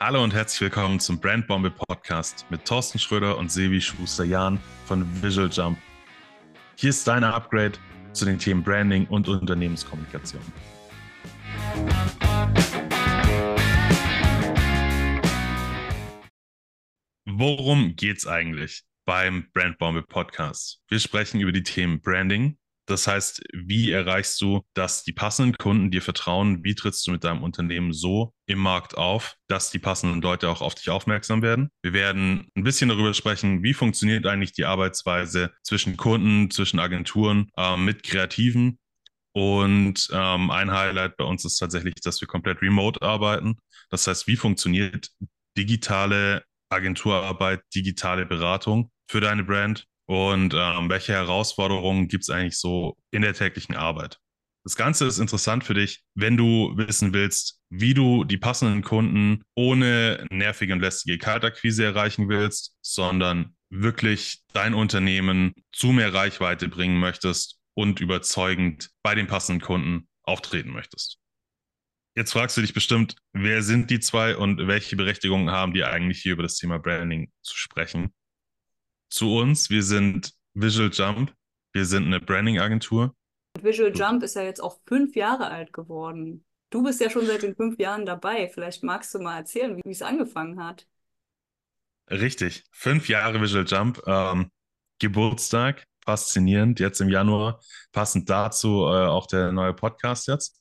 Hallo und herzlich willkommen zum Brandbombe Podcast mit Thorsten Schröder und Sevi Schuster-Jahn von Visual Jump. Hier ist dein Upgrade zu den Themen Branding und Unternehmenskommunikation. Worum geht's eigentlich beim Brandbombe Podcast? Wir sprechen über die Themen Branding, das heißt, wie erreichst du, dass die passenden Kunden dir vertrauen? Wie trittst du mit deinem Unternehmen so im Markt auf, dass die passenden Leute auch auf dich aufmerksam werden? Wir werden ein bisschen darüber sprechen, wie funktioniert eigentlich die Arbeitsweise zwischen Kunden, zwischen Agenturen, äh, mit Kreativen. Und ähm, ein Highlight bei uns ist tatsächlich, dass wir komplett remote arbeiten. Das heißt, wie funktioniert digitale Agenturarbeit, digitale Beratung für deine Brand? Und ähm, welche Herausforderungen gibt es eigentlich so in der täglichen Arbeit. Das Ganze ist interessant für dich, wenn du wissen willst, wie du die passenden Kunden ohne nervige und lästige Kaltakquise erreichen willst, sondern wirklich dein Unternehmen zu mehr Reichweite bringen möchtest und überzeugend bei den passenden Kunden auftreten möchtest. Jetzt fragst du dich bestimmt, wer sind die zwei und welche Berechtigungen haben die eigentlich hier über das Thema Branding zu sprechen? Zu uns. Wir sind Visual Jump. Wir sind eine Branding-Agentur. Visual Jump ist ja jetzt auch fünf Jahre alt geworden. Du bist ja schon seit den fünf Jahren dabei. Vielleicht magst du mal erzählen, wie es angefangen hat. Richtig. Fünf Jahre Visual Jump. Ähm, Geburtstag. Faszinierend. Jetzt im Januar. Passend dazu äh, auch der neue Podcast jetzt.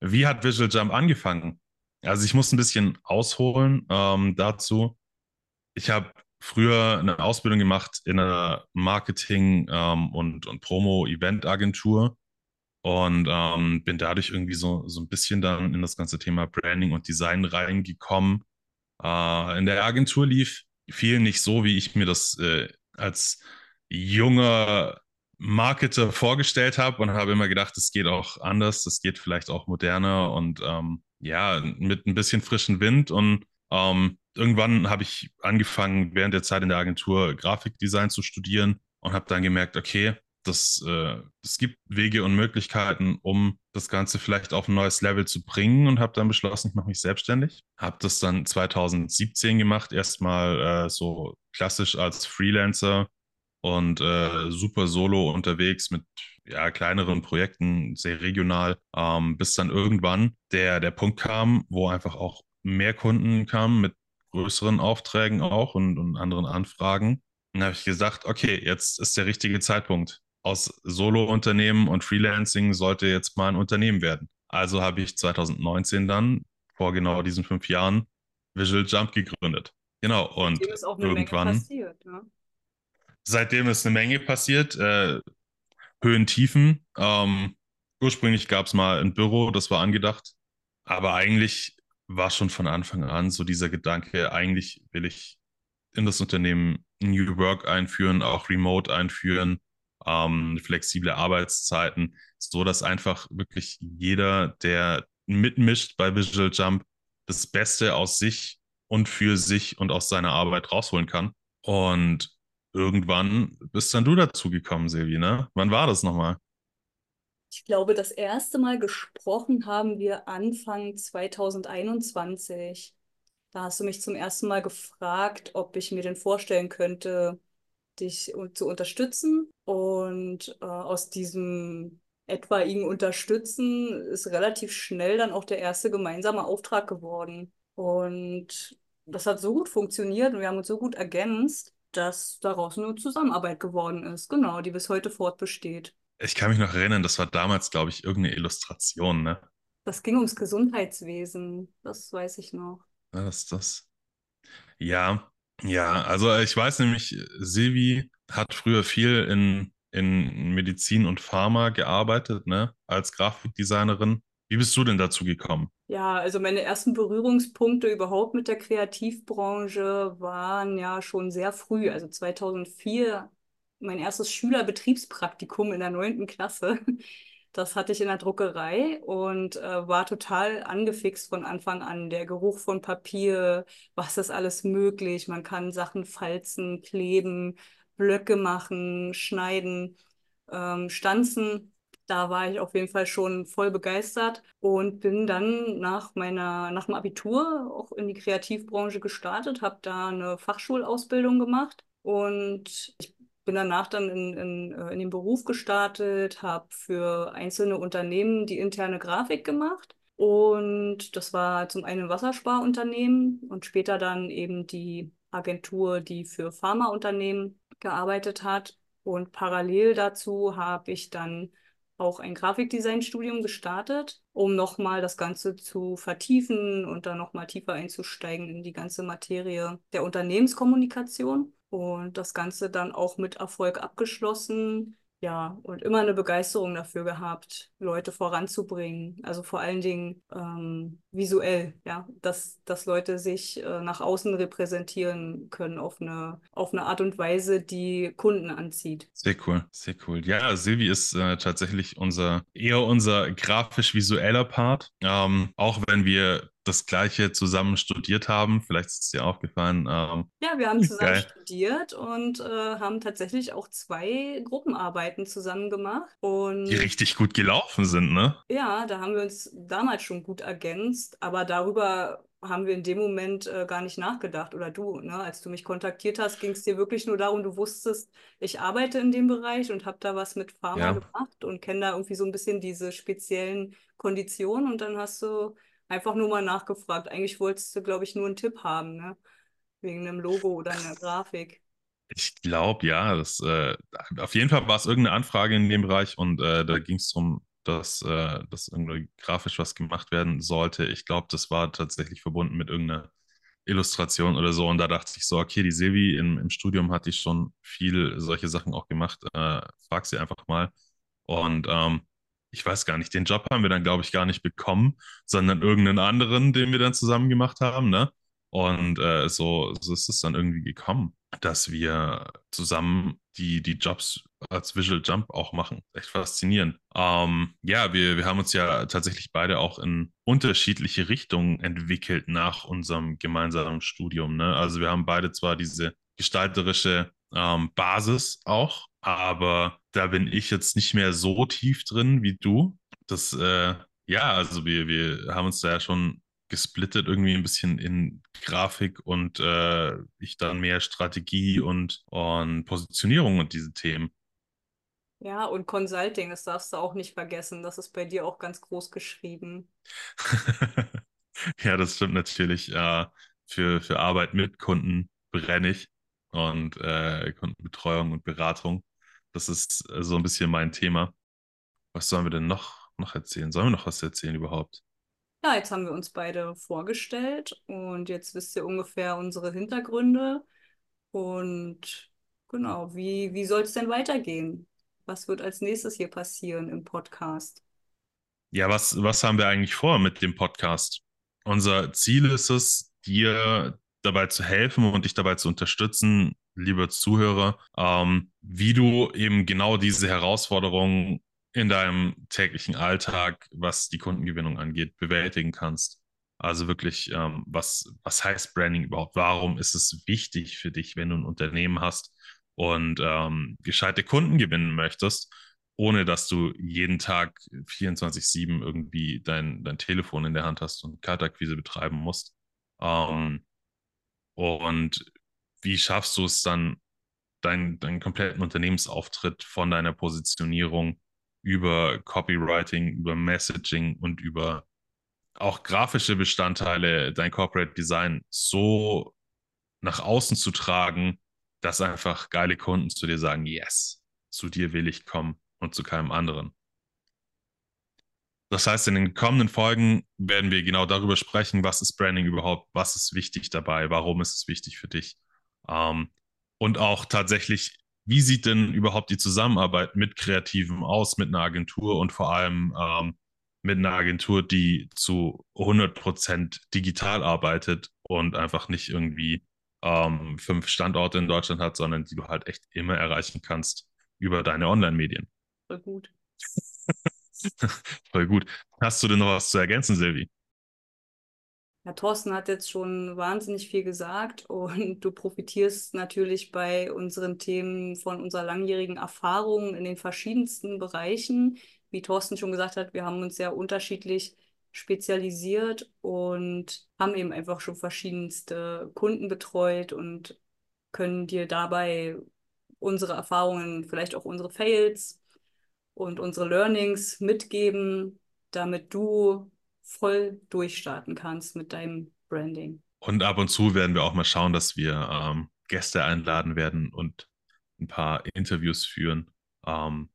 Wie hat Visual Jump angefangen? Also ich muss ein bisschen ausholen ähm, dazu. Ich habe früher eine Ausbildung gemacht in einer Marketing- ähm, und, und Promo-Event-Agentur und ähm, bin dadurch irgendwie so, so ein bisschen dann in das ganze Thema Branding und Design reingekommen. Äh, in der Agentur lief viel nicht so, wie ich mir das äh, als junger Marketer vorgestellt habe und habe immer gedacht, es geht auch anders, es geht vielleicht auch moderner und ähm, ja, mit ein bisschen frischen Wind und ähm, irgendwann habe ich angefangen, während der Zeit in der Agentur Grafikdesign zu studieren und habe dann gemerkt, okay, das, äh, es gibt Wege und Möglichkeiten, um das Ganze vielleicht auf ein neues Level zu bringen und habe dann beschlossen, ich mache mich selbstständig. Habe das dann 2017 gemacht, erstmal äh, so klassisch als Freelancer und äh, super solo unterwegs mit ja, kleineren Projekten, sehr regional, ähm, bis dann irgendwann der, der Punkt kam, wo einfach auch mehr Kunden kamen mit größeren Aufträgen auch und, und anderen Anfragen. Dann habe ich gesagt, okay, jetzt ist der richtige Zeitpunkt. Aus Solo-Unternehmen und Freelancing sollte jetzt mal ein Unternehmen werden. Also habe ich 2019 dann, vor genau diesen fünf Jahren, Visual Jump gegründet. Genau, und seitdem ist auch eine irgendwann. Menge passiert, ne? Seitdem ist eine Menge passiert. Äh, Höhen, Tiefen. Ähm, ursprünglich gab es mal ein Büro, das war angedacht. Aber eigentlich war schon von Anfang an so dieser Gedanke, eigentlich will ich in das Unternehmen New Work einführen, auch Remote einführen, ähm, flexible Arbeitszeiten, so dass einfach wirklich jeder, der mitmischt bei Visual Jump, das Beste aus sich und für sich und aus seiner Arbeit rausholen kann. Und irgendwann bist dann du dazu gekommen, Silvi, ne? Wann war das nochmal? Ich glaube, das erste Mal gesprochen haben wir Anfang 2021. Da hast du mich zum ersten Mal gefragt, ob ich mir denn vorstellen könnte, dich zu unterstützen. Und äh, aus diesem etwaigen Unterstützen ist relativ schnell dann auch der erste gemeinsame Auftrag geworden. Und das hat so gut funktioniert und wir haben uns so gut ergänzt, dass daraus eine Zusammenarbeit geworden ist, genau, die bis heute fortbesteht. Ich kann mich noch erinnern, das war damals, glaube ich, irgendeine Illustration, ne? Das ging ums Gesundheitswesen, das weiß ich noch. Ja, das, das. Ja, ja, also ich weiß nämlich, Silvi hat früher viel in, in Medizin und Pharma gearbeitet, ne, als Grafikdesignerin. Wie bist du denn dazu gekommen? Ja, also meine ersten Berührungspunkte überhaupt mit der Kreativbranche waren ja schon sehr früh. Also 2004 mein erstes Schülerbetriebspraktikum in der neunten Klasse. Das hatte ich in der Druckerei und äh, war total angefixt von Anfang an. Der Geruch von Papier, was ist alles möglich? Man kann Sachen falzen, kleben, Blöcke machen, schneiden, ähm, stanzen. da war ich auf jeden Fall schon voll begeistert und bin dann nach meiner, nach dem Abitur auch in die Kreativbranche gestartet, habe da eine Fachschulausbildung gemacht und ich bin danach dann in, in, äh, in den Beruf gestartet, habe für einzelne Unternehmen die interne Grafik gemacht. Und das war zum einen ein Wassersparunternehmen und später dann eben die Agentur, die für Pharmaunternehmen gearbeitet hat. Und parallel dazu habe ich dann auch ein Grafikdesign-Studium gestartet, um nochmal das Ganze zu vertiefen und dann nochmal tiefer einzusteigen in die ganze Materie der Unternehmenskommunikation und das Ganze dann auch mit Erfolg abgeschlossen ja, und immer eine Begeisterung dafür gehabt, Leute voranzubringen. Also vor allen Dingen ähm, visuell, ja, dass, dass Leute sich äh, nach außen repräsentieren können auf eine, auf eine Art und Weise, die Kunden anzieht. Sehr cool, sehr cool. Ja, Silvi ist äh, tatsächlich unser, eher unser grafisch-visueller Part. Ähm, auch wenn wir das Gleiche zusammen studiert haben. Vielleicht ist es dir aufgefallen. Ähm, ja, wir haben zusammen geil. studiert und äh, haben tatsächlich auch zwei Gruppenarbeiten zusammen gemacht. Und die richtig gut gelaufen sind, ne? Ja, da haben wir uns damals schon gut ergänzt, aber darüber haben wir in dem Moment äh, gar nicht nachgedacht. Oder du, ne? als du mich kontaktiert hast, ging es dir wirklich nur darum, du wusstest, ich arbeite in dem Bereich und habe da was mit Pharma ja. gemacht und kenne da irgendwie so ein bisschen diese speziellen Konditionen und dann hast du einfach nur mal nachgefragt. Eigentlich wolltest du, glaube ich, nur einen Tipp haben, ne? Wegen einem Logo oder einer Grafik. Ich glaube, ja. Das, äh, auf jeden Fall war es irgendeine Anfrage in dem Bereich und äh, da ging es darum, dass, äh, dass irgendwie grafisch was gemacht werden sollte. Ich glaube, das war tatsächlich verbunden mit irgendeiner Illustration oder so. Und da dachte ich so, okay, die Silvi im, im Studium hat die schon viel solche Sachen auch gemacht. Äh, frag sie einfach mal. Und ähm, ich weiß gar nicht, den Job haben wir dann, glaube ich, gar nicht bekommen, sondern irgendeinen anderen, den wir dann zusammen gemacht haben, ne? Und äh, so, so ist es dann irgendwie gekommen, dass wir zusammen die, die Jobs als Visual Jump auch machen. Echt faszinierend. Ähm, ja, wir, wir haben uns ja tatsächlich beide auch in unterschiedliche Richtungen entwickelt nach unserem gemeinsamen Studium. Ne? Also wir haben beide zwar diese gestalterische ähm, Basis auch, aber da bin ich jetzt nicht mehr so tief drin wie du. Das, äh, ja, also wir, wir haben uns da ja schon gesplittet irgendwie ein bisschen in Grafik und äh, ich dann mehr Strategie und, und Positionierung und diese Themen. Ja, und Consulting, das darfst du auch nicht vergessen. Das ist bei dir auch ganz groß geschrieben. ja, das stimmt natürlich. Äh, für, für Arbeit mit Kunden brenne ich und äh, Kundenbetreuung und Beratung. Das ist äh, so ein bisschen mein Thema. Was sollen wir denn noch, noch erzählen? Sollen wir noch was erzählen überhaupt? Ja, jetzt haben wir uns beide vorgestellt und jetzt wisst ihr ungefähr unsere Hintergründe. Und genau, wie, wie soll es denn weitergehen? Was wird als nächstes hier passieren im Podcast? Ja, was, was haben wir eigentlich vor mit dem Podcast? Unser Ziel ist es, dir dabei zu helfen und dich dabei zu unterstützen, lieber Zuhörer, ähm, wie du eben genau diese Herausforderungen in deinem täglichen Alltag, was die Kundengewinnung angeht, bewältigen kannst. Also wirklich, ähm, was, was heißt Branding überhaupt? Warum ist es wichtig für dich, wenn du ein Unternehmen hast und ähm, gescheite Kunden gewinnen möchtest, ohne dass du jeden Tag 24-7 irgendwie dein, dein Telefon in der Hand hast und Kaltakquise betreiben musst? Ähm, und wie schaffst du es dann, deinen, deinen kompletten Unternehmensauftritt von deiner Positionierung über Copywriting, über Messaging und über auch grafische Bestandteile, dein Corporate Design so nach außen zu tragen, dass einfach geile Kunden zu dir sagen, yes, zu dir will ich kommen und zu keinem anderen. Das heißt, in den kommenden Folgen werden wir genau darüber sprechen, was ist Branding überhaupt, was ist wichtig dabei, warum ist es wichtig für dich. Ähm, und auch tatsächlich, wie sieht denn überhaupt die Zusammenarbeit mit Kreativen aus, mit einer Agentur und vor allem ähm, mit einer Agentur, die zu 100% digital arbeitet und einfach nicht irgendwie ähm, fünf Standorte in Deutschland hat, sondern die du halt echt immer erreichen kannst über deine Online-Medien. Voll gut. Voll gut. Hast du denn noch was zu ergänzen, Silvi? Ja, Thorsten hat jetzt schon wahnsinnig viel gesagt und du profitierst natürlich bei unseren Themen von unserer langjährigen Erfahrung in den verschiedensten Bereichen, wie Thorsten schon gesagt hat, wir haben uns sehr unterschiedlich spezialisiert und haben eben einfach schon verschiedenste Kunden betreut und können dir dabei unsere Erfahrungen, vielleicht auch unsere Fails und unsere Learnings mitgeben, damit du voll durchstarten kannst mit deinem Branding. Und ab und zu werden wir auch mal schauen, dass wir ähm, Gäste einladen werden und ein paar Interviews führen. Ähm,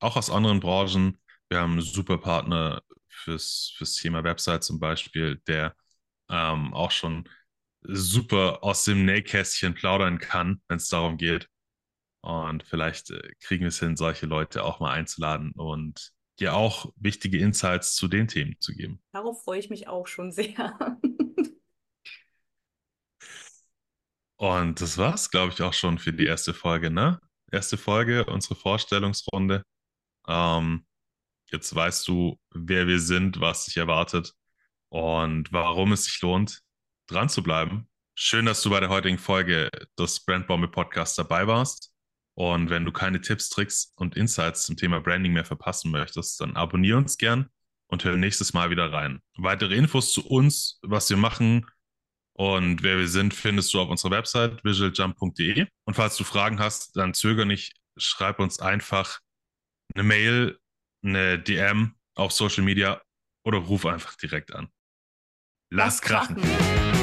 auch aus anderen Branchen. Wir haben einen super Partner fürs, fürs Thema Website zum Beispiel, der ähm, auch schon super aus dem Nähkästchen plaudern kann, wenn es darum geht. Und vielleicht äh, kriegen wir es hin, solche Leute auch mal einzuladen und dir auch wichtige Insights zu den Themen zu geben. Darauf freue ich mich auch schon sehr. und das war's, glaube ich, auch schon für die erste Folge, ne? Erste Folge, unsere Vorstellungsrunde. Ähm, jetzt weißt du, wer wir sind, was dich erwartet und warum es sich lohnt, dran zu bleiben. Schön, dass du bei der heutigen Folge des Brandbombe Podcasts dabei warst. Und wenn du keine Tipps, Tricks und Insights zum Thema Branding mehr verpassen möchtest, dann abonniere uns gern und hör nächstes Mal wieder rein. Weitere Infos zu uns, was wir machen und wer wir sind, findest du auf unserer Website visualjump.de. Und falls du Fragen hast, dann zöger nicht, schreib uns einfach eine Mail, eine DM auf Social Media oder ruf einfach direkt an. Lass, Lass krachen. krachen.